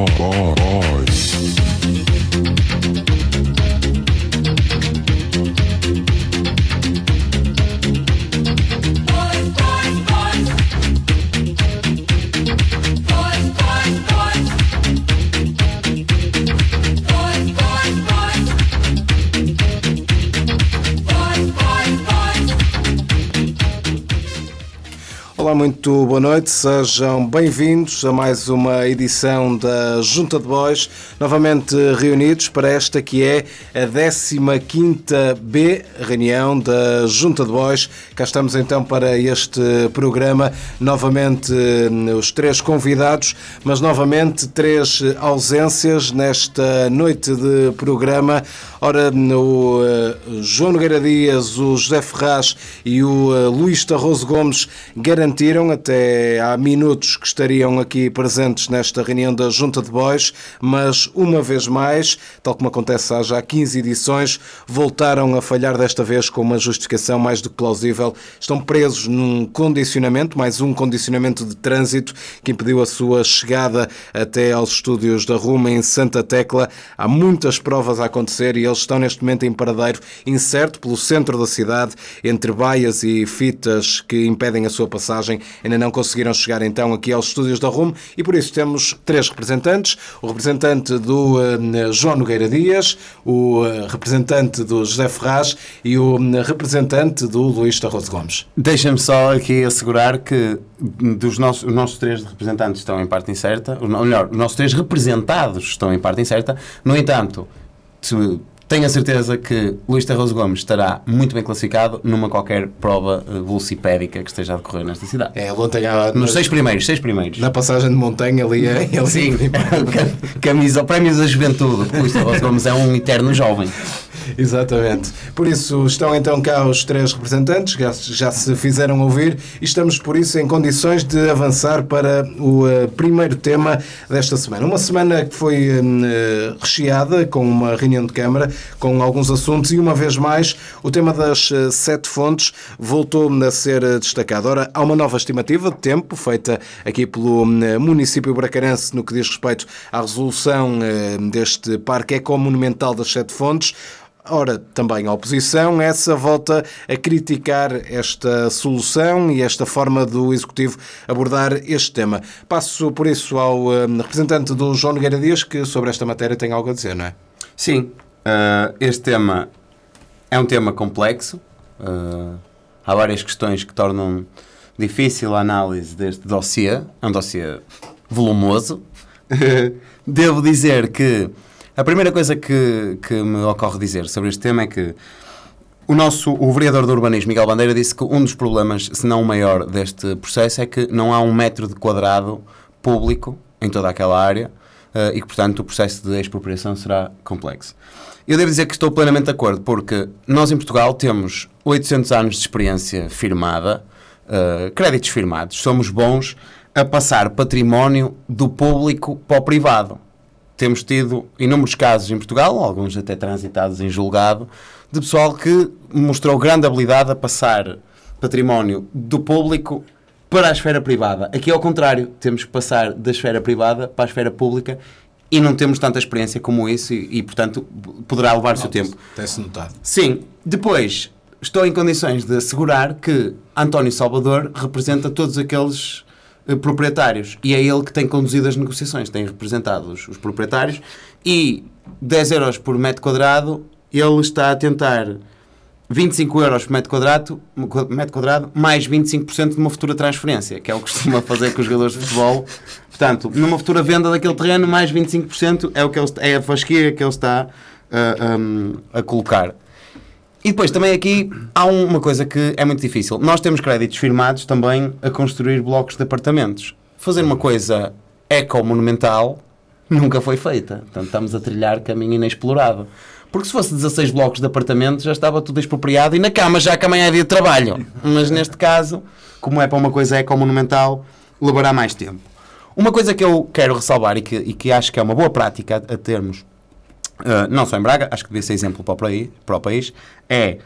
oh, oh, oh. Muito boa noite, sejam bem-vindos a mais uma edição da Junta de Boys, novamente reunidos para esta que é a 15B reunião da Junta de Boys. Cá estamos então para este programa, novamente os três convidados, mas novamente três ausências nesta noite de programa. Ora, o João Nogueira Dias, o José Ferraz e o Luís Tarroso Gomes garantiram até há minutos que estariam aqui presentes nesta reunião da Junta de Boys, mas uma vez mais, tal como acontece há já 15 edições, voltaram a falhar desta vez com uma justificação mais do que plausível. Estão presos num condicionamento, mais um condicionamento de trânsito que impediu a sua chegada até aos estúdios da Ruma em Santa Tecla. Há muitas provas a acontecer e eles estão neste momento em paradeiro incerto pelo centro da cidade, entre baias e fitas que impedem a sua passagem. Ainda não conseguiram chegar então aqui aos estúdios da RUM e por isso temos três representantes. O representante do uh, João Nogueira Dias, o uh, representante do José Ferraz e o uh, representante do Luís Tarroso Gomes. Deixa-me só aqui assegurar que dos nossos, os nossos três representantes estão em parte incerta, ou melhor, os nossos três representados estão em parte incerta. No entanto, tenho a certeza que Luís Tarroso Gomes estará muito bem classificado numa qualquer prova velocipédica que esteja a decorrer nesta cidade. É, ontem há, Nos seis primeiros, seis primeiros. Na passagem de montanha ali, ele Sim, camisa, prémios da juventude. Luís Tarroso Gomes é um eterno jovem. Exatamente. Por isso estão então cá os três representantes, já, já se fizeram ouvir e estamos por isso em condições de avançar para o uh, primeiro tema desta semana. Uma semana que foi uh, recheada com uma reunião de Câmara, com alguns assuntos e uma vez mais o tema das uh, sete fontes voltou a ser destacado. Ora, há uma nova estimativa de tempo feita aqui pelo município bracarense no que diz respeito à resolução deste Parque Ecomonumental das Sete Fontes. Ora, também a oposição, essa volta a criticar esta solução e esta forma do Executivo abordar este tema. Passo por isso ao um, representante do João Nogueira Dias, que sobre esta matéria tem algo a dizer, não é? Sim, uh, este tema é um tema complexo. Uh, há várias questões que tornam difícil a análise deste dossiê. É um dossiê volumoso. Devo dizer que a primeira coisa que, que me ocorre dizer sobre este tema é que o nosso o vereador do urbanismo, Miguel Bandeira, disse que um dos problemas, se não o maior, deste processo é que não há um metro de quadrado público em toda aquela área uh, e que, portanto, o processo de expropriação será complexo. Eu devo dizer que estou plenamente de acordo, porque nós em Portugal temos 800 anos de experiência firmada, uh, créditos firmados, somos bons a passar património do público para o privado temos tido inúmeros casos em Portugal, alguns até transitados em julgado, de pessoal que mostrou grande habilidade a passar património do público para a esfera privada. Aqui é ao contrário, temos que passar da esfera privada para a esfera pública e não temos tanta experiência como isso e, e portanto, poderá levar o seu tempo. Tem-se notado. Sim. Depois, estou em condições de assegurar que António Salvador representa todos aqueles eh, proprietários e é ele que tem conduzido as negociações, tem representado os, os proprietários e 10 euros por metro quadrado ele está a tentar 25 euros por metro quadrado, metro quadrado mais 25% de uma futura transferência, que é o que costuma fazer com os jogadores de futebol. Portanto, numa futura venda daquele terreno, mais 25% é, o que ele, é a fasquia que ele está uh, um, a colocar. E depois também aqui há uma coisa que é muito difícil. Nós temos créditos firmados também a construir blocos de apartamentos. Fazer uma coisa eco-monumental nunca foi feita. Portanto, estamos a trilhar caminho inexplorado. Porque se fosse 16 blocos de apartamentos já estava tudo expropriado e na cama já que amanhã é dia de trabalho. Mas neste caso, como é para uma coisa eco-monumental, levará mais tempo. Uma coisa que eu quero ressalvar e que, e que acho que é uma boa prática a, a termos Uh, não só em Braga, acho que devia ser exemplo para o, país, para o país, é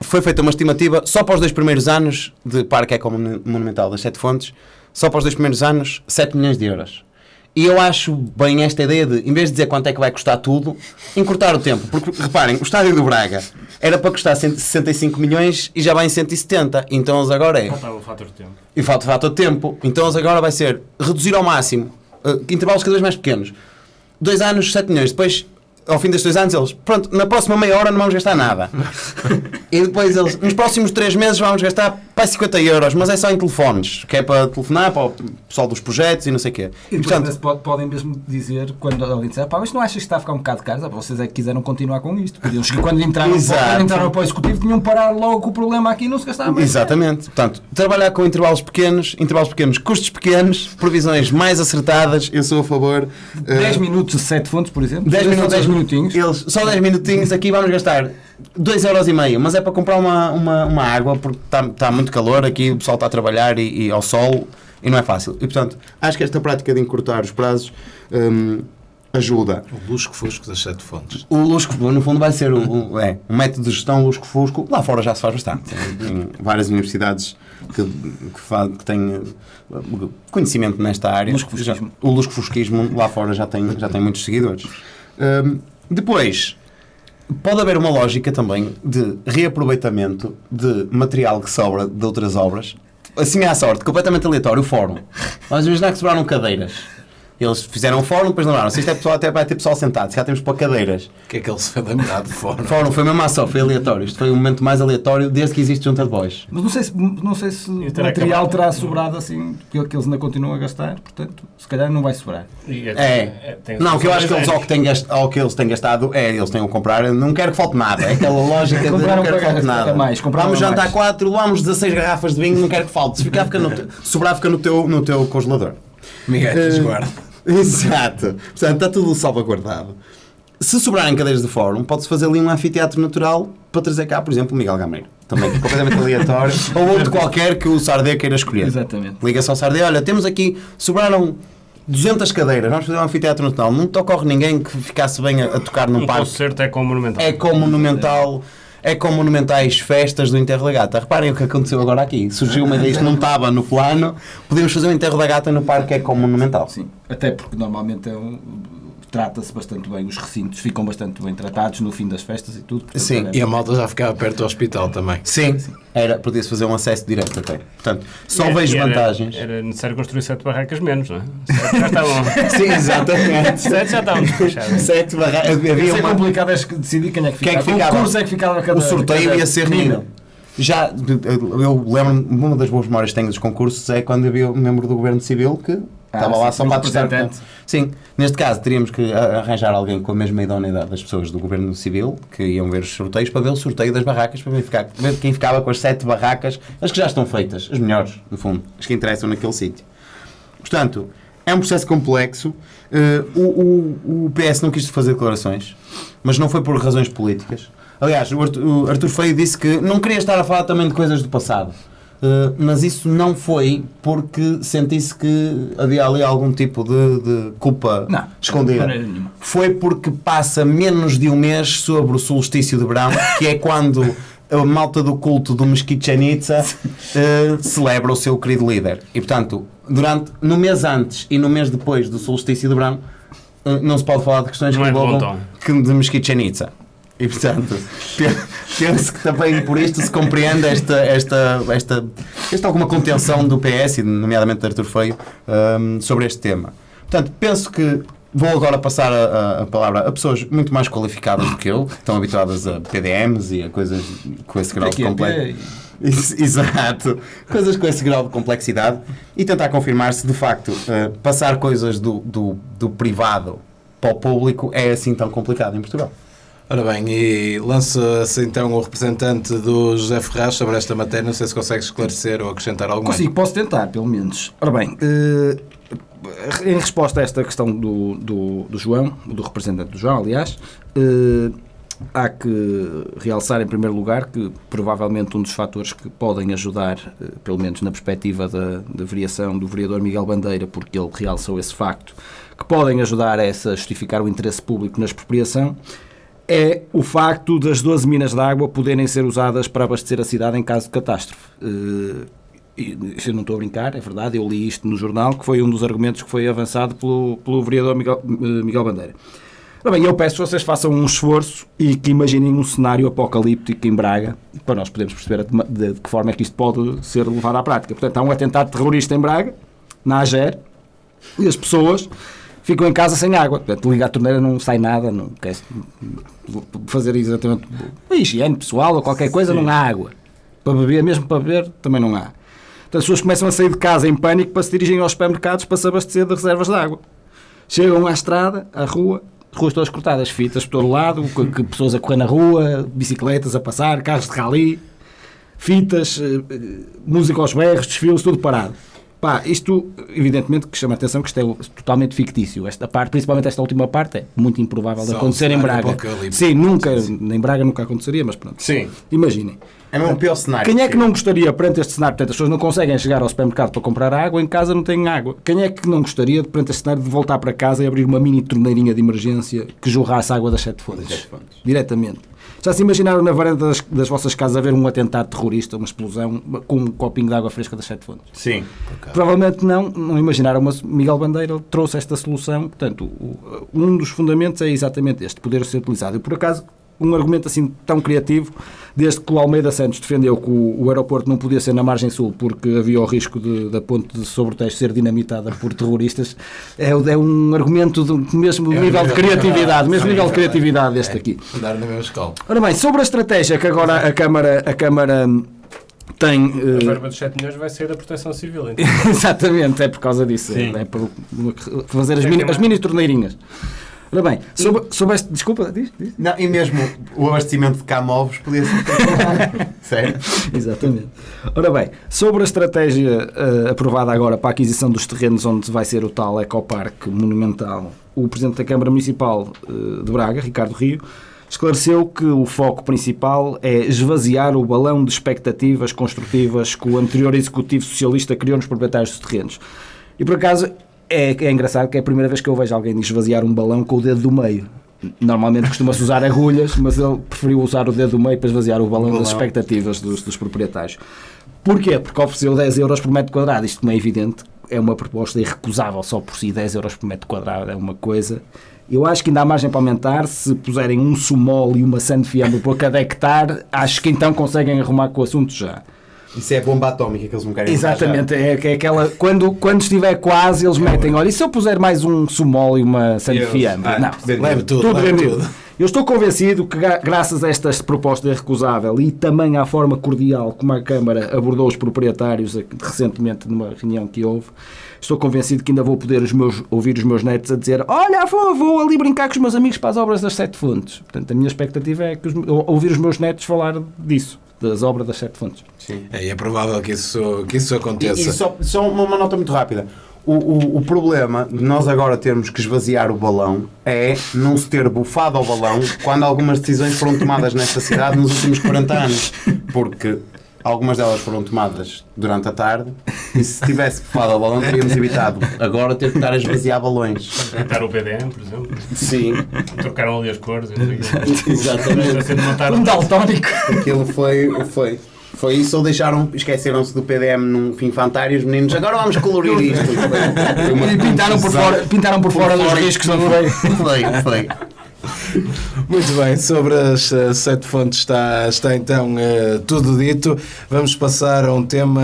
foi feita uma estimativa só para os dois primeiros anos de Parque Eco Monumental das Sete Fontes, só para os dois primeiros anos, 7 milhões de euros. E eu acho bem esta ideia de, em vez de dizer quanto é que vai custar tudo, encurtar o tempo. Porque, reparem, o estádio do Braga era para custar 165 milhões e já vai em 170. Então eles agora é. Falta o fator de tempo. E falta o fator de tempo. Então eles agora vai ser reduzir ao máximo uh, intervalos cada vez mais pequenos. Dois anos, 7 milhões. Depois ao fim destes dois anos, eles, pronto, na próxima meia hora não vamos gastar nada. e depois eles, nos próximos três meses vamos gastar para 50 euros, mas é só em telefones, que é para telefonar para o pessoal dos projetos e não sei o quê. E, portanto, pode, podem mesmo dizer, quando alguém disser, pá, mas não achas que está a ficar um bocado caro? Vocês é que quiseram continuar com isto. Podiam, quando entraram, quando entraram para o executivo, tinham parar logo o problema aqui e não se gastava mais. Exatamente. Portanto, trabalhar com intervalos pequenos, intervalos pequenos, custos pequenos, previsões mais acertadas, eu sou a favor. 10 uh, minutos, 7 fontes, por exemplo. 10 minutos, 10 minutinhos. Eles, só 10 minutinhos aqui vamos gastar 2,5€, mas é para comprar uma, uma, uma água porque está tá muito calor aqui, o pessoal está a trabalhar e, e, ao sol e não é fácil. E portanto, acho que esta prática de encurtar os prazos um, ajuda. O lusco-fusco das sete fontes. O lusco no fundo, vai ser o, o, é, um método de gestão lusco-fusco. Lá fora já se faz bastante. Tem várias universidades que, que, faz, que têm uh, conhecimento nesta área. Lusco-fusquismo. O lusco-fusquismo lá fora já tem, já tem muitos seguidores. Um, depois, pode haver uma lógica também de reaproveitamento de material que sobra de outras obras. Assim à sorte, completamente aleatório, o fórum. Vamos imaginar que sobraram cadeiras. Eles fizeram um fórum, depois lembraram se isto é pessoal, até vai ter pessoal sentado, se já temos para cadeiras. O que é que ele se foi lembrar do fórum? fórum foi mesmo à só, foi aleatório. Isto foi o momento mais aleatório desde que existe Junta de Boys. Mas não sei se, não sei se o material terá sobrado assim, que, que eles ainda continuam a gastar, portanto, se calhar não vai sobrar. É. é não, que eu acho que eles, ao que, têm gastado, ao que eles têm gastado, é, eles têm a comprar, não quero que falte nada. É aquela lógica de não quero que falte nada. Mais, vamos jantar 4, vamos 16 garrafas de vinho, não quero que falte. Se ficar, fica no, sobrar, fica no teu, no teu congelador. Miguel, uh, Exato. Portanto, está tudo salvaguardado. Se sobrarem cadeiras de fórum, pode-se fazer ali um anfiteatro natural para trazer cá, por exemplo, o Miguel Gameiro. Também completamente aleatório. Ou outro qualquer que o Sardé queira escolher. Exatamente. Liga-se ao Sardé, olha, temos aqui, sobraram 200 cadeiras, vamos fazer um anfiteatro natural. Não te ocorre ninguém que ficasse bem a, a tocar num um parque. O concerto é com monumental. É com monumental é com monumentais festas do Enterro da Gata. Reparem o que aconteceu agora aqui. Surgiu uma ideia, isto não estava no plano, podemos fazer o Enterro da Gata no parque é com monumental. Sim, até porque normalmente é um, trata-se bastante bem, os recintos ficam bastante bem tratados no fim das festas e tudo. Portanto, Sim, e a malta já ficava perto do hospital também. Sim, Sim. Era, podia-se fazer um acesso direto até. Portanto, só é, vejo era, vantagens. Era necessário construir sete barracas menos, não é? Sete já estavam. Sim, exatamente. sete já estavam despechadas. Sete barracas. Havia uma... complicado é decidir quem é que ficava. Quem é que ficava? O curso é que ficava cada O sorteio ia ser menino. Já, eu lembro-me, uma das boas memórias que tenho dos concursos é quando havia um membro do Governo Civil que ah, estava lá só para testar. Sim, neste caso teríamos que arranjar alguém com a mesma idoneidade das pessoas do Governo Civil que iam ver os sorteios para ver o sorteio das barracas, para ver quem ficava com as sete barracas, as que já estão feitas, as melhores, no fundo, as que interessam naquele sítio. Portanto, é um processo complexo. Uh, o, o, o PS não quis fazer declarações, mas não foi por razões políticas. Aliás, o Arthur, o Arthur Feio disse que não queria estar a falar também de coisas do passado. Uh, mas isso não foi porque sentisse que havia ali algum tipo de, de culpa não, escondida. Foi porque passa menos de um mês sobre o solstício de verão, que é quando a malta do culto do Mesquichanitza uh, celebra o seu querido líder. E portanto, durante, no mês antes e no mês depois do solstício de verão, uh, não se pode falar de questões não que é envolvam de Mesquichanitza. E portanto, penso que também por isto se compreende esta, esta, esta, esta alguma contenção do PS, nomeadamente de Artur Feio, um, sobre este tema. Portanto, penso que vou agora passar a, a, palavra a pessoas muito mais qualificadas do que eu, que estão habituadas a PDMs e a coisas com esse grau de complexidade. Exato, coisas com esse grau de complexidade e tentar confirmar se de facto uh, passar coisas do, do, do privado para o público é assim tão complicado em Portugal. Ora bem, e lança-se então o representante do José Ferraz sobre esta matéria. Não sei se consegue esclarecer ou acrescentar algo Consigo, posso tentar, pelo menos. Ora bem, eh, em resposta a esta questão do, do, do João, do representante do João, aliás, eh, há que realçar em primeiro lugar que provavelmente um dos fatores que podem ajudar, eh, pelo menos na perspectiva da, da variação do vereador Miguel Bandeira, porque ele realçou esse facto, que podem ajudar a essa justificar o interesse público na expropriação, é o facto das 12 minas de água poderem ser usadas para abastecer a cidade em caso de catástrofe. Eh, eu não estou a brincar, é verdade, eu li isto no jornal, que foi um dos argumentos que foi avançado pelo, pelo vereador Miguel, eh, Miguel Bandeira. Bem, eu peço que vocês façam um esforço e que imaginem um cenário apocalíptico em Braga, para nós podermos perceber de- de que forma é que isto pode ser levado à prática. Portanto, há um atentado terrorista em Braga, na AGER, e as pessoas ficam em casa sem água. Portanto, liga a torneira, não sai nada, não quer fazer exatamente higiene pessoal ou qualquer coisa, não há água. Para beber, mesmo para beber, também não há. Então as pessoas começam a sair de casa em pânico para se dirigirem aos supermercados para se abastecer de reservas de água. Chegam à estrada, à rua, ruas todas cortadas, fitas por todo lado, que, pessoas a correr na rua, bicicletas a passar, carros de rally, fitas, eh, eh, música aos berros, desfiles, tudo parado. Pá, isto, evidentemente, que chama a atenção que isto é totalmente fictício. Esta parte, principalmente esta última parte, é muito improvável de Só um acontecer em Braga. Sim, nunca, em Braga nunca aconteceria, mas pronto. Sim. Imaginem. É mesmo o pior cenário. Quem é que não gostaria, perante este cenário, portanto, as pessoas não conseguem chegar ao supermercado para comprar água, em casa não têm água. Quem é que não gostaria, perante este cenário, de voltar para casa e abrir uma mini torneirinha de emergência que jorrasse água das sete fontes. Diretamente. Já se imaginaram na varanda das, das vossas casas haver um atentado terrorista, uma explosão, com um copinho de água fresca das sete fontes? Sim. Provavelmente não, não imaginaram, mas Miguel Bandeira trouxe esta solução. Portanto, o- um dos fundamentos é exatamente este, poder ser utilizado. E por acaso, um argumento assim tão criativo, desde que o Almeida Santos defendeu que o, o aeroporto não podia ser na margem sul porque havia o risco de- da ponte de Sobretejo ser dinamitada por terroristas, é, é um argumento do mesmo É nível de nível- criatividade, mesmo Sim, nível de é. criatividade este aqui. Andar na mesma escola. Ora bem, sobre a estratégia que agora a Câmara, a Câmara hum, tem... A eh, verba dos 7 milhões vai sair da proteção civil. Então. Exatamente, é por causa disso. Sim. É por fazer as É mini, as mini torneirinhas. Ora bem, sobre, sobre este. Desculpa, diz, diz. Não, e mesmo o abastecimento de camovos podia ser Sério? Exatamente. Ora bem, sobre a estratégia eh, aprovada agora para a aquisição dos terrenos onde vai ser o tal ecoparque monumental, o Presidente da Câmara Municipal eh, de Braga, Ricardo Rio, esclareceu que o foco principal é esvaziar o balão de expectativas construtivas que o anterior Executivo Socialista criou nos proprietários dos terrenos. E por acaso é, é engraçado que é a primeira vez que eu vejo alguém esvaziar um balão com o dedo do meio. Normalmente costuma-se usar agulhas, mas ele preferiu usar o dedo do meio para esvaziar o balão, balão. das expectativas dos, dos proprietários. Porquê? Porque ofereceu 10 euros por metro quadrado. Isto, como é evidente, é uma proposta irrecusável só por si. 10 euros por metro quadrado é uma coisa. Eu acho que ainda há margem para aumentar. Se puserem um sumol e uma sand fiambre por cada hectare, acho que então conseguem arrumar com o assunto já. Isso é bomba atómica que eles não querem Exatamente, é, é aquela. Quando, quando estiver quase, eles metem. Olha, e se eu puser mais um sumol e uma sand Eles- fiambre? Ah, Não. Leve tudo, tudo leve vendido. tudo. Eu estou convencido que, gra- graças a esta proposta irrecusável e também à forma cordial como a Câmara abordou os proprietários recentemente numa reunião que houve, estou convencido que ainda vou poder os meus- ouvir os meus netos a dizer: Olha, vou, vou ali brincar com os meus amigos para as obras das Sete Fontes. Portanto, a minha expectativa é que os- ouvir os meus netos falar disso, das obras das Sete Fontes. Sim. É, e é provável que isso, que isso E, aconteça. e só, só uma, uma nota muito rápida. O, o, o problema de nós agora termos que esvaziar o balão é não se ter bufado ao balão quando algumas decisões foram tomadas nesta cidade nos últimos 40 anos. Porque algumas delas foram tomadas durante a tarde e se tivesse bufado ao balão teríamos evitado agora ter que estar a esvaziar balões. Tentar o PDM, por exemplo. Sim, Trocaram ali as cores. e exatamente. Um daltónico! Aquilo foi, foi, foi isso ou deixaram, esqueceram-se do PDM num fim fantário e os meninos agora vamos colorir isto. Foi- foi uma E pintaram por fora, pintaram por fora dos fora. riscos, não foi? Foi, foi. Muito bem, sobre as eh, sete fontes está, está então eh, tudo dito. Vamos passar a um tema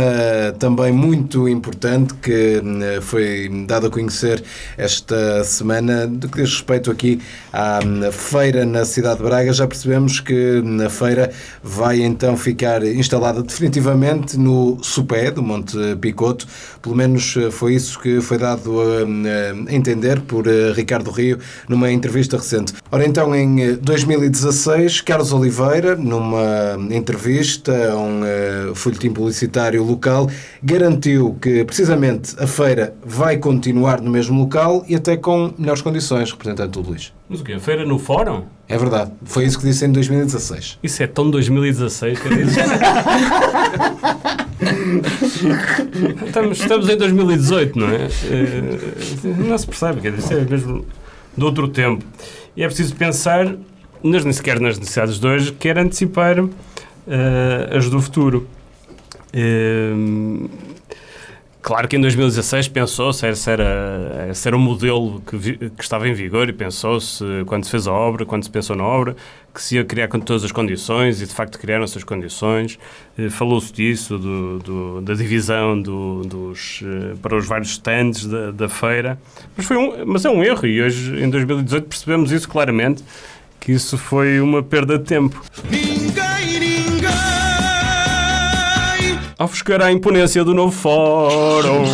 também muito importante que eh, foi dado a conhecer esta semana, do que diz respeito aqui à feira na cidade de Braga. Já percebemos que na feira vai então ficar instalada definitivamente no Supé do Monte Picoto. Pelo menos foi isso que foi dado a, entender por Ricardo Rio numa entrevista recente. Ora então, em eh, 2016, Carlos Oliveira, numa entrevista a um eh, folhetim publicitário local, garantiu que precisamente a feira vai continuar no mesmo local e até com melhores condições, representante do Luís. Mas o quê? A feira no fórum? É verdade, foi isso que disse em 2016. Isso é tão 2016, quer dizer. estamos, estamos em 2018, não é? Eh, Não se percebe, quer dizer, é mesmo de outro tempo. E é preciso pensar, nas, quer nas necessidades de hoje, quer antecipar eh, as do futuro. Hum, Claro que em 2016 pensou-se se era, se era um modelo que, vi, que estava em vigor e pensou-se, quando se fez a obra, quando se pensou na obra, que se ia criar com todas as condições e de facto criaram essas condições. Eh, falou-se disso, do, do, da divisão do, dos, eh, para os vários stands da, da feira. Mas, foi um, mas é um erro e hoje, em 2018, percebemos isso claramente, que isso foi uma perda de tempo. Ninguém ofuscar a imponência do novo fórum.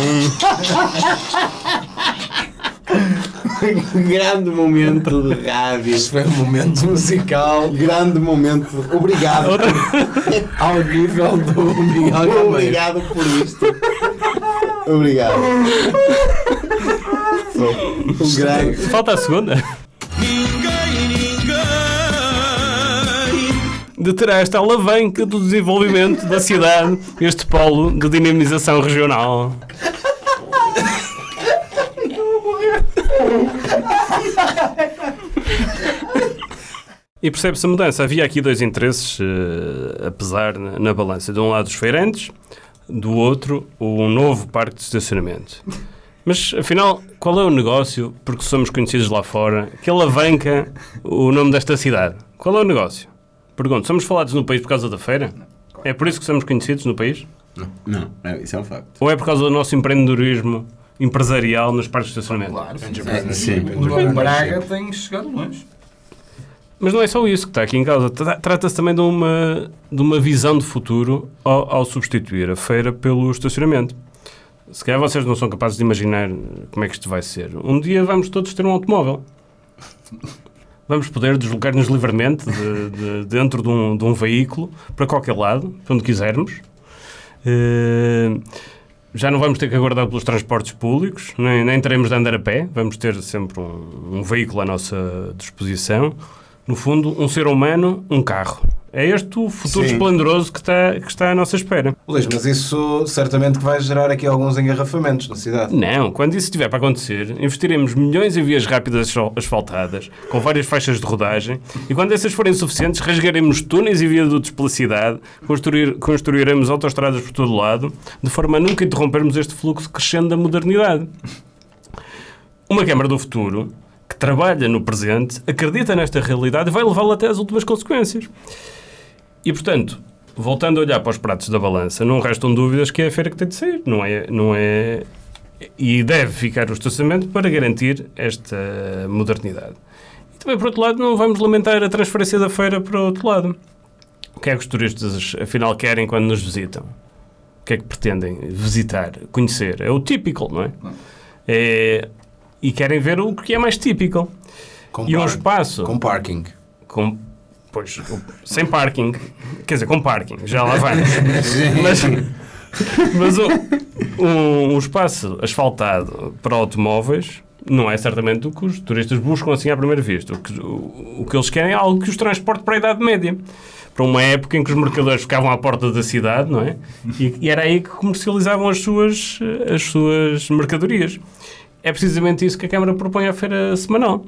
Grande momento de rádio. Isto foi um momento musical. Grande momento. Obrigado. Ao nível do Miguel Obrigado por isto. Obrigado. Um grande... Falta a segunda. De ter esta alavanca do desenvolvimento da cidade, este polo de dinamização regional. E percebe-se a mudança. Havia aqui dois interesses uh, a pesar na, na, balança. De um lado, os feirantes, do outro, um novo parque de estacionamento. Mas, afinal, qual é o negócio, porque somos conhecidos lá fora, que alavanca o nome desta cidade? Qual é o negócio? Pergunto, somos falados no país por causa da feira? É por isso que somos conhecidos no país? Não, não, é, isso é um facto. Ou é por causa do nosso empreendedorismo empresarial nos parques de estacionamento? Claro, é, sim. O Braga tem chegado longe. Mas não é só isso que está aqui em causa. Trata-se também de uma, de uma visão de futuro ao, ao, substituir a feira pelo estacionamento. Se calhar vocês não são capazes de imaginar como é que isto vai ser. Um dia vamos todos ter um automóvel vamos poder deslocar-nos livremente de, de, dentro de um, de um, veículo para qualquer lado, para onde quisermos. Uh, já não vamos ter que aguardar pelos transportes públicos, nem, nem teremos de andar a pé, vamos ter sempre um, um veículo à nossa disposição. No fundo, um ser humano, um carro. É este o futuro Sim. esplendoroso que está, que está à nossa espera. Luís, mas isso certamente que vai gerar aqui alguns engarrafamentos na cidade. Não, quando isso estiver para acontecer, investiremos milhões em vias rápidas asfaltadas, com várias faixas de rodagem, e quando essas forem suficientes, rasgaremos túneis e viadutos pela cidade, construir, construiremos autoestradas por todo lado, de forma a nunca interrompermos este fluxo crescendo da modernidade. Uma Câmara do Futuro que trabalha no presente, acredita nesta realidade e vai levá-la até às últimas consequências. E, portanto, voltando a olhar para os pratos da balança, não restam dúvidas que é a feira que tem de ser. Não é, não é... E deve ficar o estacionamento para garantir esta modernidade. E também, por outro lado, não vamos lamentar a transferência da feira para o outro lado. O que é que os turistas, afinal, querem quando nos visitam? O que é que pretendem visitar, conhecer? É o típico, não é? É, e querem ver o que é mais típico. Com e um espaço. Com parking. Com, Pois, sem parking. Quer dizer, com parking, já lá vai. mas mas um, um, um, espaço asfaltado para automóveis não é certamente o que os turistas buscam assim à primeira vista. O que, o, o que eles querem é algo que os transporte para a Idade Média. Para uma época em que os mercadores ficavam à porta da cidade, não é? E, e era aí que comercializavam as suas, as suas mercadorias. É precisamente isso que a Câmara propõe à feira semanal.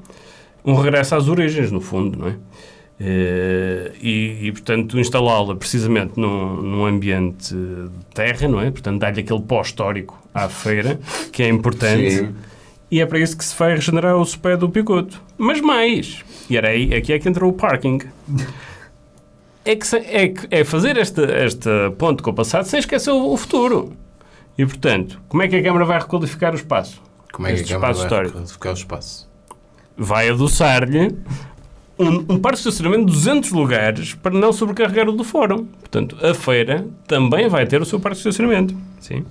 Um regresso às origens, no fundo, não é? Uh, e, e, portanto, instalá-la precisamente num, num, ambiente de terra, não é? Portanto, dar-lhe aquele pó-histórico à feira, que é importante. Sim. E é para isso que se vai regenerar o sopé do picoto. Mas mais, e era aí, aqui é que entrou o parking. É, que, é, é fazer esta, esta ponte com o passado sem esquecer o, o, futuro. E, portanto, como é que a Câmara vai requalificar o espaço? Como é que a Câmara vai histórico? requalificar o espaço? Vai adoçar-lhe um, um parque de estacionamento de 200 lugares para não sobrecarregar o do fórum. Portanto, a feira também vai ter o seu parque de estacionamento. Sim.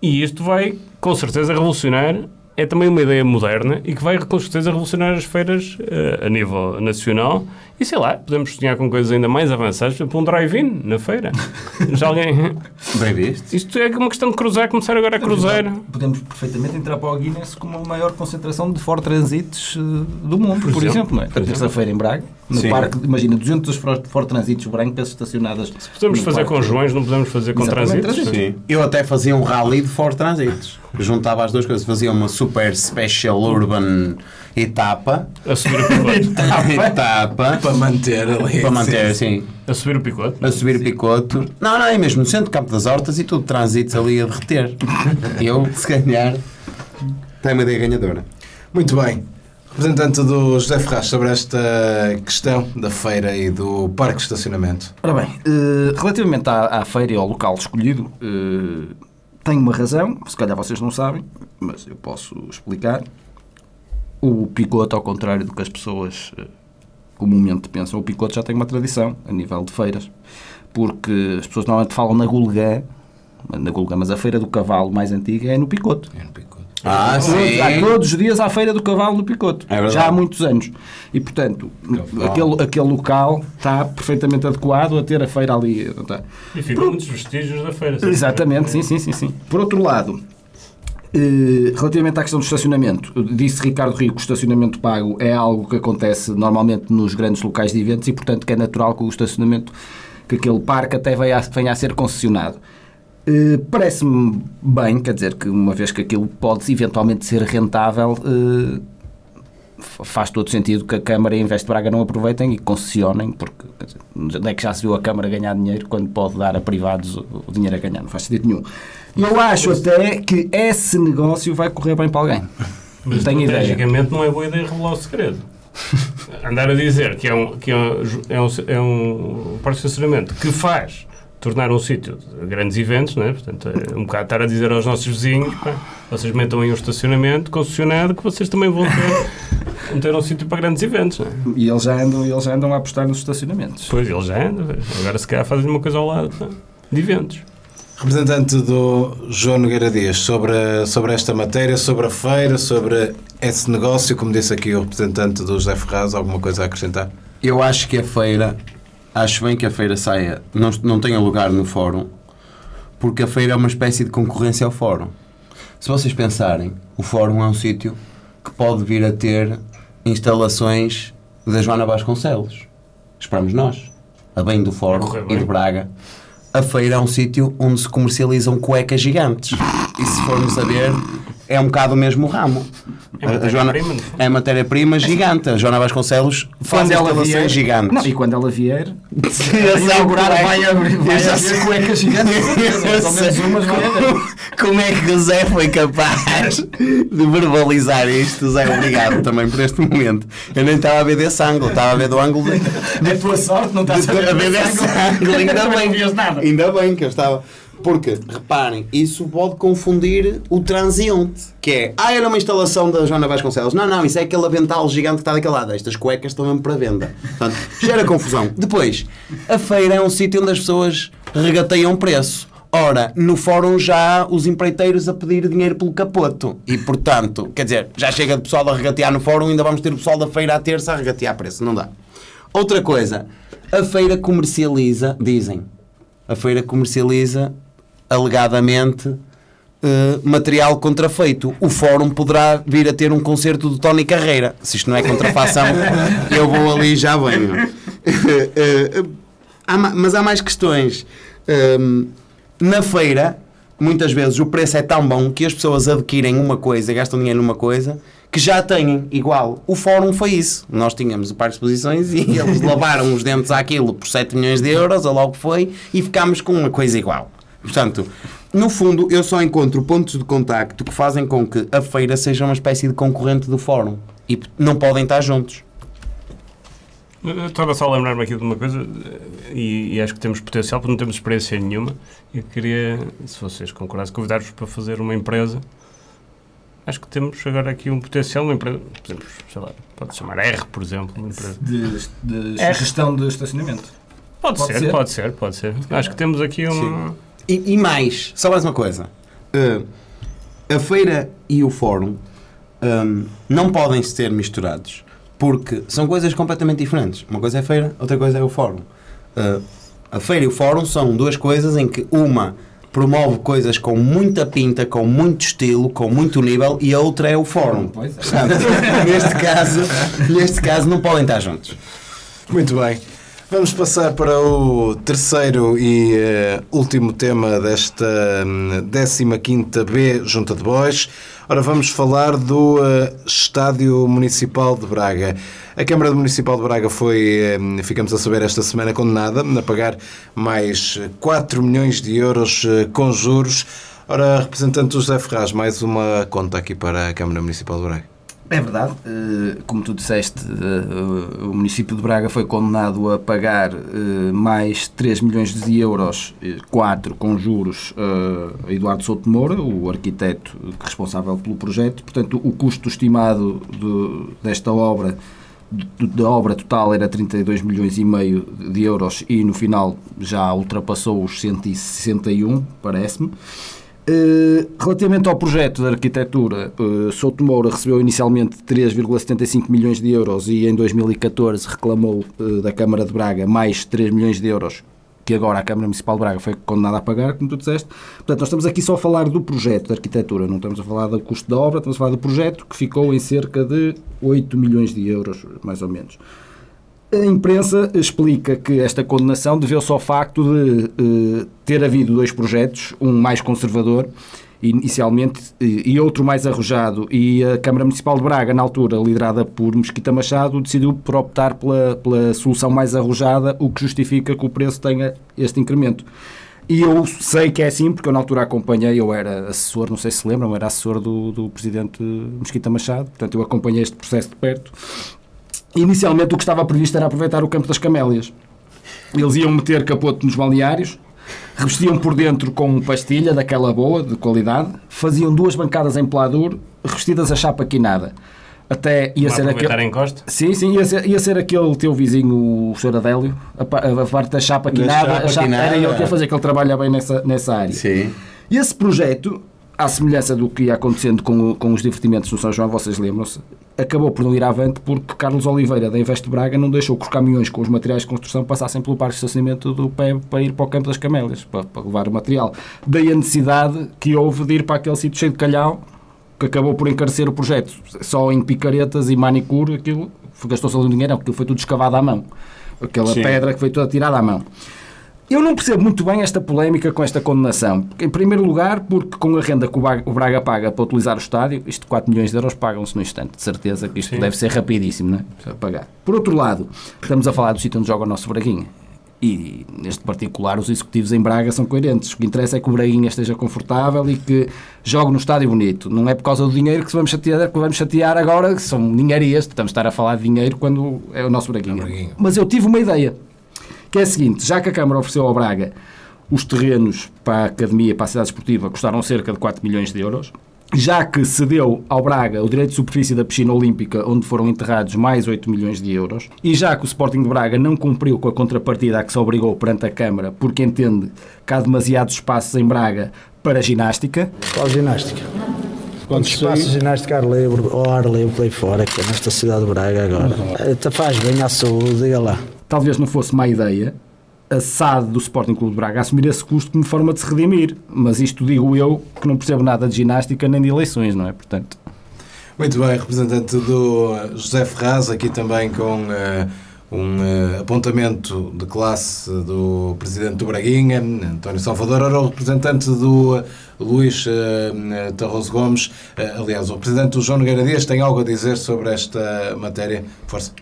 E isto vai, com certeza, revolucionar é também uma ideia moderna e que vai com certeza revolucionar as feiras uh, a nível nacional. E sei lá, podemos sonhar com coisas ainda mais avançadas, por um drive-in na feira. Já alguém. Bem visto. Isto é uma questão de cruzar, começar agora a cruzar. Podemos perfeitamente entrar para o Guinness como a maior concentração de Ford Transits uh, do mundo, por, por exemplo, exemplo, não é? terça-feira em Braga, no Sim. parque, imagina, 200 Ford Transits brancas estacionadas. Se podemos fazer com Joões, não podemos fazer com Transits? Sim. Eu até fazia um rally de Ford Transits. Juntava as duas coisas, fazia uma super special urban etapa. A subir a etapa. etapa Para manter ali. para manter, assim, A subir o picote. a subir o picoto. Não, não, é mesmo no centro do Campo das Hortas e tudo, trânsitos ali a derreter. Eu, se ganhar, tem uma ideia ganhadora. Muito bem. Representante do José Ferraz sobre esta questão da feira e do parque de estacionamento. Ora bem, eh, relativamente à, à feira e ao local escolhido, eh, tem uma razão, se calhar vocês não sabem, mas eu posso explicar. O picote, ao contrário do que as pessoas eh, comumente pensam, o picote já tem uma tradição a nível de feiras, porque as pessoas normalmente falam na Gulgã, na Gulgã, mas a feira do cavalo mais antiga é no picote. É no picote. Ah, Todos, há todos os dias à Feira do Cavalo no Picoto. É já há muitos anos. E, portanto, aquele, aquele local está perfeitamente adequado a ter a feira ali. Está. E ficam muitos vestígios da feira. Exatamente, sim, sim, sim, sim. Por outro lado, relativamente à questão do estacionamento, disse Ricardo Rio que o estacionamento pago é algo que acontece normalmente nos grandes locais de eventos e, portanto, que é natural que o estacionamento, que aquele parque até venha a, ser concessionado. Eh, Parece-me bem, quer dizer, que uma vez que aquilo pode eventualmente ser rentável, eh, fa- faz todo sentido que a Câmara e a Investe Braga não aproveitem e concessionem, porque dizer, onde é que já se viu a Câmara ganhar dinheiro quando pode dar a privados o dinheiro a ganhar? Não faz sentido nenhum. E eu acho até que esse negócio vai correr bem para alguém. Mas Tenho ideia. estrategicamente não é boa ideia revelar o segredo. Andar a dizer que é um, que é um, é um, é um parque de estacionamento que faz tornar um sítio de grandes eventos, não é? Portanto, é um bocado estar a dizer aos nossos vizinhos, pá, vocês metam aí um estacionamento concessionado que vocês também vão ter, vão ter um sítio para grandes eventos, não é? E eles já andam, eles já andam a apostar nos estacionamentos. Pois, eles já andam, agora se calhar fazem uma coisa ao lado é? de eventos. Representante do João Nogueira Dias, sobre, sobre esta matéria, sobre a feira, sobre esse negócio, como disse aqui o representante do José Ferraz, alguma coisa a acrescentar? Eu acho que a feira, acho bem que a feira saia, não, não tenha lugar no fórum, porque a feira é uma espécie de concorrência ao fórum. Se vocês pensarem, o fórum é um sítio que pode vir a ter instalações da Joana Vasconcelos. Esperamos nós, a bem do fórum e de Braga. A feira é um sítio onde se comercializam cuecas gigantes. E se formos a ver, é um bocado o mesmo ramo. É matéria-prima, é matéria-prima gigante. A Joana Vasconcelos faz instalações gigantes. Não, e quando ela vier, sei inaugurar, como é- vai abrir, vai sei- cuecas gigantes. Como, é que o Zé foi capaz de verbalizar isto? Zé, obrigado também por este momento. Eu nem estava a ver desse ângulo, estava a ver do ângulo de, É tua sorte, não estás a ver desse ângulo. Ainda bem, não vias nada. ainda bem que eu estava. Porque, reparem, isso pode confundir o transeunte, que é, ah, era uma instalação da Joana Vasconcelos. Não, não, isso é aquele avental gigante que está daquele lado. Estas cuecas estão mesmo para venda. Portanto, gera confusão. Depois, a feira é um sítio onde as pessoas regateiam preço. Ora, no fórum já há os empreiteiros a pedir dinheiro pelo capoto. E, portanto, quer dizer, já chega de pessoal a regatear no fórum, ainda vamos ter o pessoal da feira à terça a regatear preço. Não dá. Outra coisa, a feira comercializa, dizem, a feira comercializa alegadamente eh, material contrafeito. O fórum poderá vir a ter um concerto do Tony Carreira. Se isto não é contrafação, eu vou ali e já venho. Eh, eh, há ma- mas há mais questões. Ehm, na feira, muitas vezes o preço é tão bom que as pessoas adquirem uma coisa, gastam dinheiro numa coisa que já têm igual. O fórum foi isso. Nós tínhamos o par de exposições e eles lavaram os dentes àquilo por 7 milhões de euros, ou logo foi, e ficámos com uma coisa igual. Portanto, no fundo, eu só encontro pontos de contacto que fazem com que a feira seja uma espécie de concorrente do fórum. E não podem estar juntos. Eu Estava só a lembrar-me aqui de uma coisa e, e acho que temos potencial, porque não temos experiência nenhuma. Eu queria, se vocês concordassem, convidar-vos para fazer uma empresa. Acho que temos agora aqui um potencial, uma empresa, podemos, sei lá, pode chamar R, por exemplo, uma empresa. De, de gestão de estacionamento. Pode, Pode ser, ser. pode ser, pode ser. Acho que temos aqui um. E, e mais, só mais uma coisa. Uh, a feira e o fórum um, não podem ser misturados porque são coisas completamente diferentes. Uma coisa é a feira, outra coisa é o fórum. Uh, a feira e o fórum são duas coisas em que uma promove coisas com muita pinta, com muito estilo, com muito nível e a outra é o fórum. Pois é. Neste caso, neste caso não podem estar juntos. Muito bem. Vamos passar para o terceiro e eh, último tema desta hum, 15ª B Junta de Bois. Ora, vamos falar do uh, Estádio Municipal de Braga. A Câmara Municipal de Braga foi, uh, ficamos a saber esta semana, condenada a pagar mais 4 milhões de euros uh, com juros. Ora, representante José Ferraz, mais uma conta aqui para a Câmara Municipal de Braga. É verdade, como tu disseste, o município de Braga foi condenado a pagar mais 3 milhões de euros, 4 com juros, a Eduardo Souto Moura, o arquiteto responsável pelo projeto. Portanto, o custo estimado de, desta obra, da obra total, era 32 milhões e meio de euros e no final já ultrapassou os 161, parece-me. Uh, relativamente ao projeto de arquitetura, uh, Souto Moura recebeu inicialmente 3,75 milhões de euros e em 2014 reclamou uh, da Câmara de Braga mais 3 milhões de euros que agora a Câmara Municipal de Braga foi condenada a pagar, como tu disseste. Portanto, nós estamos aqui só a falar do projeto de arquitetura, não estamos a falar do custo da obra, estamos a falar do projeto que ficou em cerca de 8 milhões de euros, mais ou menos. A imprensa explica que esta condenação deveu-se ao facto de uh, ter havido dois projetos, um mais conservador inicialmente e outro mais arrojado e a Câmara Municipal de Braga, na altura liderada por Mesquita Machado, decidiu por optar pela, pela solução mais arrojada, o que justifica que o preço tenha este incremento. E eu sei que é assim, porque eu na altura acompanhei, eu era assessor, não sei se lembram, era assessor do, do presidente Mesquita Machado, portanto eu acompanhei este processo de perto Inicialmente o que estava previsto era aproveitar o campo das camélias. Eles iam meter capote nos balneários, revestiam por dentro com pastilha daquela boa, de qualidade, faziam duas bancadas em peladuro, revestidas a chapa quinada. Até ia ser aquele. encosta? Sim, sim, ia ser, ia ser aquele teu vizinho, o Sr. Adélio, a, a, parte da chapa quinada, chapa a chapa, quinada. era ele que ia fazer, que ele trabalha bem nessa, nessa área. Sim. E esse projeto, à semelhança do que ia acontecendo com, com os divertimentos no São João, vocês lembram-se, acabou por não ir avante porque Carlos Oliveira da Investe Braga não deixou que os caminhões com os materiais de construção passassem pelo parque de estacionamento do PEB para ir para o Campo das Camélias, para, para levar o material. Daí a necessidade que houve de ir para aquele sítio cheio de calhau que acabou por encarecer o projeto. Só em picaretas e manicure, aquilo gastou-se ali dinheiro, porque foi tudo escavado à mão. Aquela Sim. pedra que foi toda tirada à mão. Eu não percebo muito bem esta polémica com esta condenação. Em primeiro lugar, porque com a renda que o Braga paga para utilizar o estádio, isto 4 milhões de euros pagam-se no instante. De certeza que isto Sim. deve ser rapidíssimo, não é? pagar. Por outro lado, estamos a falar do sítio onde joga o nosso Braguinha. E, neste particular, os executivos em Braga são coerentes. O que interessa é que o Braguinha esteja confortável e que jogue no estádio bonito. Não é por causa do dinheiro que vamos chatear, que vamos chatear agora, que são ninharias. Estamos a estar a falar de dinheiro quando é o nosso Braguinha. É o Braguinha. Mas eu tive uma ideia que é a seguinte, já que a Câmara ofereceu ao Braga os terrenos para a Academia, para a Cidade Esportiva, custaram cerca de 4 milhões de euros, já que cedeu ao Braga o direito de superfície da piscina olímpica, onde foram enterrados mais 8 milhões de euros, e já que o Sporting de Braga não cumpriu com a contrapartida a que se obrigou perante a Câmara, porque entende que há demasiados espaços em Braga para ginástica. Qual ginástica? Quantos espaços de ginástica ar livre, ou ar livre aí fora, que é nesta cidade de Braga agora. Faz bem à saúde, diga lá talvez não fosse má ideia a SAD do Sporting Clube de Braga assumir esse custo como forma de se redimir. Mas isto digo eu, que não percebo nada de ginástica nem de eleições, não é? Portanto... Muito bem, representante do José Ferraz, aqui também com uh, um uh, apontamento de classe do presidente do Braguinha, António Salvador, era o representante do uh, Luís Tarroso Gomes. aliás, o presidente do João Nogueira Dias tem algo a dizer sobre esta matéria. Força.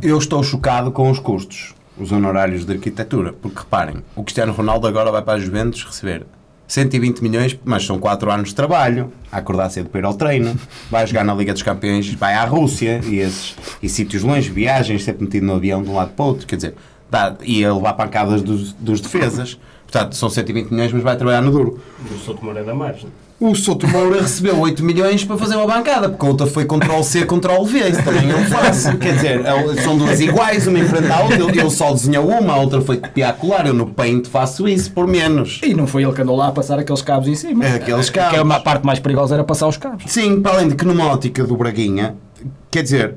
Eu estou chocado com os custos, os honorários de arquitetura, porque reparem, o Cristiano Ronaldo agora vai para a Juventus receber 120 milhões, mas são 4 anos de trabalho, a acordar cedo para ir ao treino, vai jogar na Liga dos Campeões, vai à Rússia e, esses, e sítios longe, viagens, sempre metido no avião de um lado para o outro, quer dizer, dá, e a levar pancadas dos, dos defesas. Portanto, são 120 milhões, mas vai trabalhar no duro. O Souto é da margem. O Souto Moura recebeu 8 milhões para fazer uma bancada, porque a outra foi Ctrl-C, Ctrl-V. Isso também eu faço. Quer dizer, é são duas iguais, uma enfrenta a outra. Ele só desenhou uma, a outra foi copiar colar. Eu no Paint faço isso, por menos. E não foi ele que andou lá a passar aqueles cabos em cima. É, aqueles cabos. Que é uma parte mais perigosa era passar os cabos. Sim, para além de que numa ótica do Braguinha, quer dizer,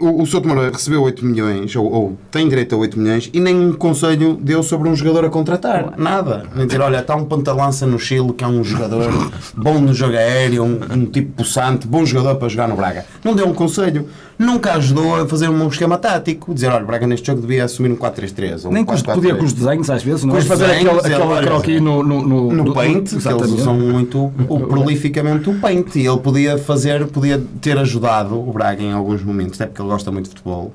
o, o Souto Moura recebeu 8 milhões, ou, ou tem direito a 8 milhões, e nenhum conselho deu sobre um jogador a contratar. Nada. Nem dizer, olha, está um pantalança no Chile, que é um jogador bom no jogo aéreo, um, um tipo possante, bom jogador para jogar no Braga. Não deu um conselho. Nunca ajudou a fazer um esquema tático. Dizer, olha, o Braga neste jogo devia assumir um 4-3-3. ou um Nem com os, 4-4-3. podia com os desenhos, às vezes, não é? fazer desenhos, aquele, aquele olha, croquis no, no, no, no do- Paint, que eles usam muito o, prolificamente o Paint e ele podia fazer, podia ter ajudado o Braga em alguns momentos, até porque ele gosta muito de futebol.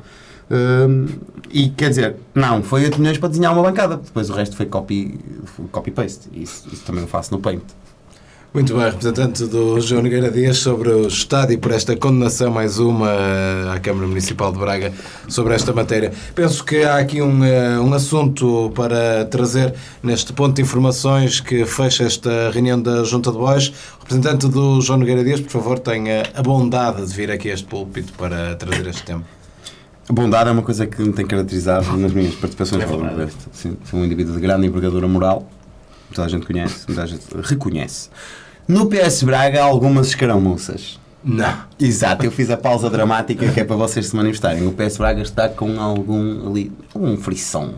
Hum, e quer dizer, não, foi 8 milhões para desenhar uma bancada, depois o resto foi copy, copy-paste. Isso, isso também eu faço no Paint. Muito bem, representante do João Nogueira Dias sobre o estádio por esta condenação, mais uma à Câmara Municipal de Braga sobre esta matéria. Penso que há aqui um, eh, um assunto para trazer neste ponto de informações que fecha esta reunião da Junta de Bois. Representante do João Nogueira Dias, por favor, tenha a bondade de vir aqui a este púlpito para trazer este tema. A bondade é uma coisa que me tem caracterizado nas minhas participações É sou um indivíduo de grande envergadura moral, toda a gente conhece, toda a gente reconhece. No PS Braga há algumas escaramuças. Não. Exato, eu fiz a pausa dramática que é para vocês se manifestarem. O PS Braga está com algum ali, um frição.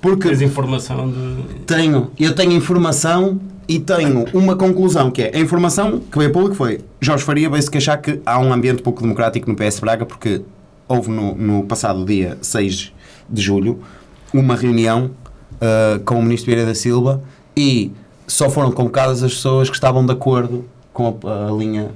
Porque Tens informação de. tenho, eu tenho informação e tenho uma conclusão que é a informação que veio a público foi Jorge Faria veio-se queixar que há um ambiente pouco democrático no PS Braga porque houve no, no passado dia 6 de julho uma reunião ah, com o Ministro Vieira da Silva e só foram convocadas as pessoas que estavam de acordo com a, a linha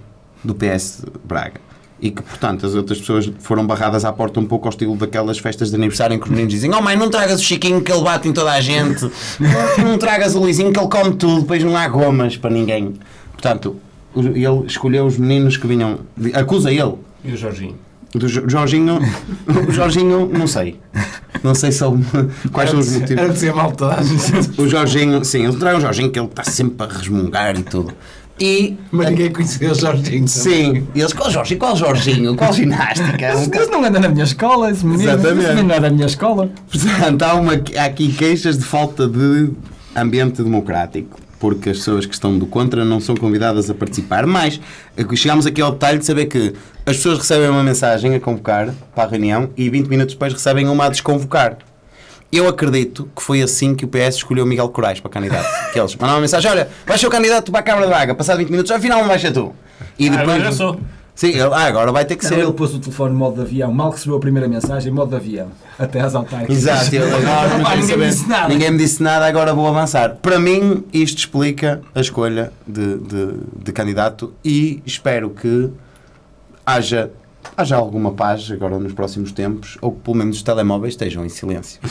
do PS Braga. E que, portanto, as outras pessoas foram barradas à porta um pouco ao estilo daquelas festas de aniversário em que os meninos dizem Oh mãe, não tragas o Chiquinho que ele bate em toda a gente Não tragas o Luizinho que ele come tudo Depois não há gomas para ninguém Portanto, ele escolheu os meninos que vinham Acusa ele E o Jorginho? Do Jo- Jorginho O Jorginho, não sei Não sei se ele, quais são os Era motivos o que dizia mal toda a gente. O Jorginho, sim, ele traz o Jorginho que ele está sempre a resmungar e tudo E Mas ninguém conhecia o Jorginho. também. Sim, e eles, qual Jorginho? Qual Jorginho? Qual ginástica? Um Mas não anda na minha escola, esse menino. Exatamente. Esse menino não é da minha escola. Portanto, há, uma, há aqui queixas de falta de ambiente democrático, porque as pessoas que estão do contra não são convidadas a participar. Mas eh, chegamos aqui ao detalhe de saber que as pessoas recebem uma mensagem a convocar para a reunião e 20 minutos depois recebem uma a desconvocar. Eu acredito que foi assim que o PS escolheu Miguel Corais para candidato. Que eles mandaram uma mensagem: olha, vais ser o candidato para a Câmara de Braga, passado 20 minutos, afinal não vais ser tu. E Ah, depois. sou. Sim, ele, ah, agora vai ter que Não, ser. ele pôs o telefone em modo de avião. Mal recebeu a primeira mensagem, modo de avião. Até às autárquicas. Exato, ele agora não Pá, quer ninguém me disse nada. Ninguém me disse nada, agora vou avançar. Para mim, isto explica a escolha de, de, de candidato e espero que haja, haja alguma paz agora nos próximos tempos, ou que pelo menos os telemóveis estejam em silêncio.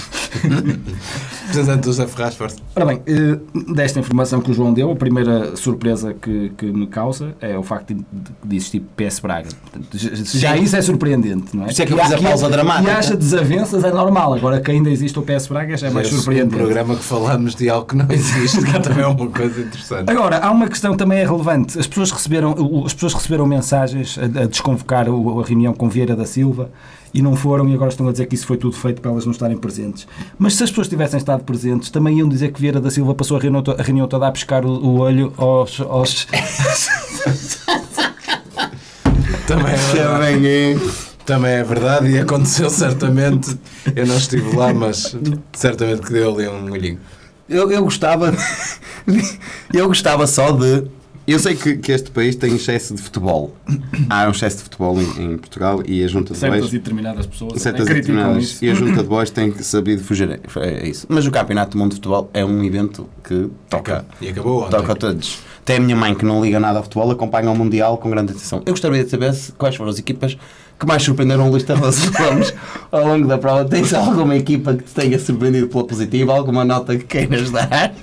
Do José Ferraz, força. Ora bem, eh, desta informação que o João deu, a primeira surpresa que, que me causa é o facto de, de existir PS Braga. Portanto, já- Sim. isso é surpreendente, não é? Isso é que eu fiz a pausa e- dramática. E acha desavenças é normal. Agora que ainda existe o PS Braga já é mais É surpreendente. programa que falamos de algo que não existe, que também é uma coisa interessante. Agora, há uma questão que também é relevante. As pessoas receberam, as pessoas receberam mensagens a, a desconvocar o- a reunião com Vieira da Silva e não foram e agora estão a dizer que isso foi tudo feito para elas não estarem presentes. Mas se as pessoas tivessem estado presentes, também iam dizer que Vieira da Silva passou a reunião, a reunião toda a pescar o, o olho aos... aos... Também é verdade. Também é. Também é verdade e aconteceu certamente. Eu não estive lá, mas certamente que deu ali um olhinho. Eu, eu gostava. eu gostava só de. Eu sei que, que este país tem excesso de futebol. Há um excesso de futebol em, em Portugal e a junta de certas bois. e determinadas pessoas certas e determinadas. isso. E a junta de bois tem que saber fugir. É isso. Mas o Campeonato do Mundo de Futebol é um evento que toca. E acabou ontem. Toca a todos. Até a minha mãe, que não liga nada ao futebol, acompanha o Mundial com grande atenção. Eu gostaria de saber se- quais foram as equipas que mais surpreenderam o Luís Gomes ao longo da prova. Tens alguma equipa que te tenha surpreendido pela positiva? Alguma nota que queiras dar?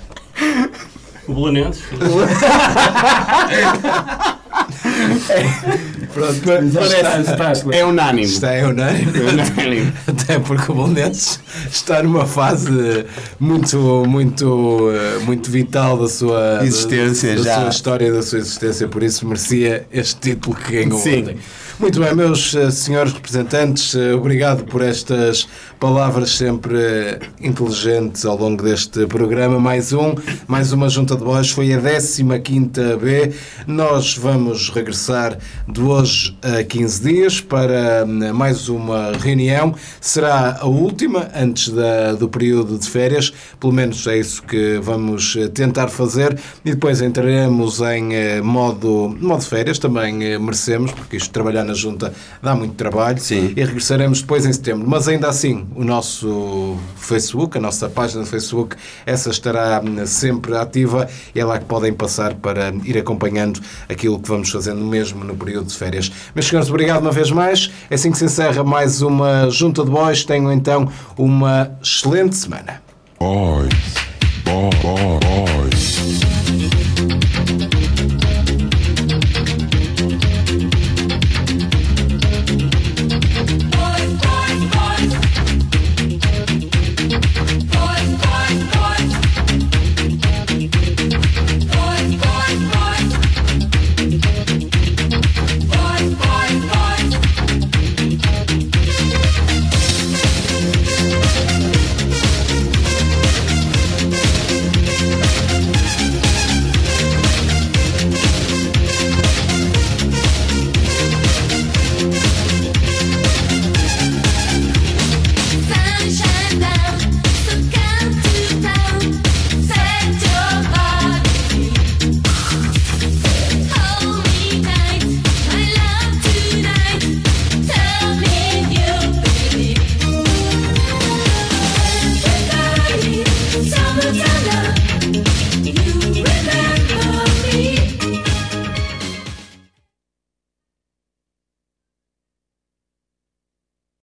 O Belenenses. Pronto, Parece- Estás- É unânime. Está é unânime. É unânime. Até porque o Bolonenses está numa fase muito, muito, eh, muito vital da sua Existência, da, da sua história, da sua existência, por isso merecia este título que ganhou Sim. ontem. Muito bem, meus uh, senhores representantes, uh, obrigado por estas palavras sempre inteligentes ao longo deste programa. Mais um, mais uma junta de voz, foi a 15 B. Nós vamos regressar de hoje a 15 dias para mais uma reunião. Será a última antes da, do período de férias, pelo menos é isso que vamos tentar fazer, e depois entraremos em modo, modo férias, também merecemos, porque isto trabalhar na Junta dá muito trabalho Sim. e regressaremos depois em setembro. Mas ainda assim, o nosso Facebook, a nossa página do Facebook, essa estará sempre ativa e é lá que podem passar para ir acompanhando aquilo que vamos fazendo mesmo no período de férias. Meus senhores, obrigado uma vez mais. É assim que se encerra mais uma Junta de Boys. Tenham então uma excelente semana. Boys, boys, boys.